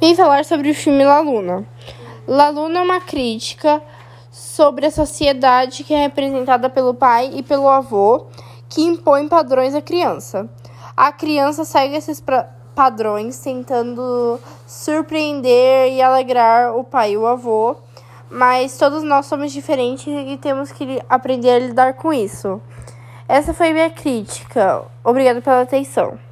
Vim falar sobre o filme La Luna. La Luna é uma crítica sobre a sociedade que é representada pelo pai e pelo avô, que impõe padrões à criança. A criança segue esses padrões, tentando surpreender e alegrar o pai e o avô, mas todos nós somos diferentes e temos que aprender a lidar com isso. Essa foi minha crítica. Obrigada pela atenção.